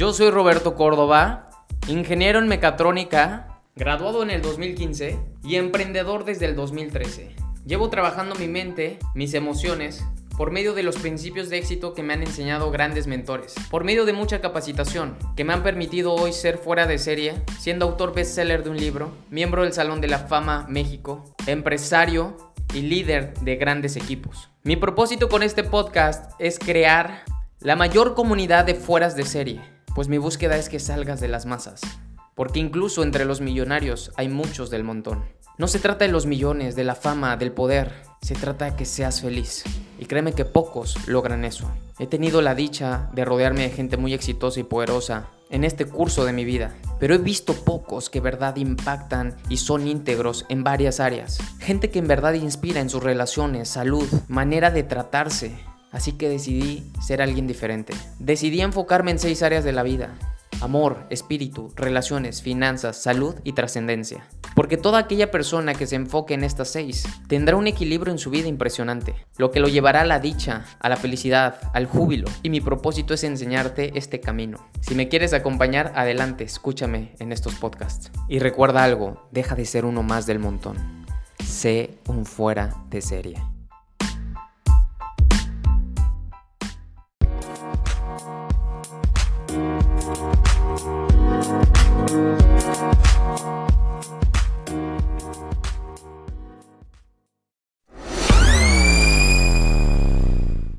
Yo soy Roberto Córdoba, ingeniero en mecatrónica, graduado en el 2015 y emprendedor desde el 2013. Llevo trabajando mi mente, mis emociones, por medio de los principios de éxito que me han enseñado grandes mentores, por medio de mucha capacitación que me han permitido hoy ser fuera de serie, siendo autor bestseller de un libro, miembro del Salón de la Fama México, empresario y líder de grandes equipos. Mi propósito con este podcast es crear la mayor comunidad de fueras de serie, pues mi búsqueda es que salgas de las masas, porque incluso entre los millonarios hay muchos del montón. No se trata de los millones, de la fama, del poder, se trata de que seas feliz. Y créeme que pocos logran eso. He tenido la dicha de rodearme de gente muy exitosa y poderosa en este curso de mi vida, pero he visto pocos que verdad impactan y son íntegros en varias áreas. Gente que en verdad inspira en sus relaciones, salud, manera de tratarse. Así que decidí ser alguien diferente. Decidí enfocarme en seis áreas de la vida amor, espíritu, relaciones, finanzas, salud y trascendencia. Porque toda aquella persona que se enfoque en estas seis tendrá un equilibrio en su vida impresionante, lo que lo llevará a la dicha, a la felicidad, al júbilo. Y mi propósito es enseñarte este camino. Si me quieres acompañar, adelante, escúchame en estos podcasts. Y recuerda algo, deja de ser uno más del montón. Sé un fuera de serie. Thank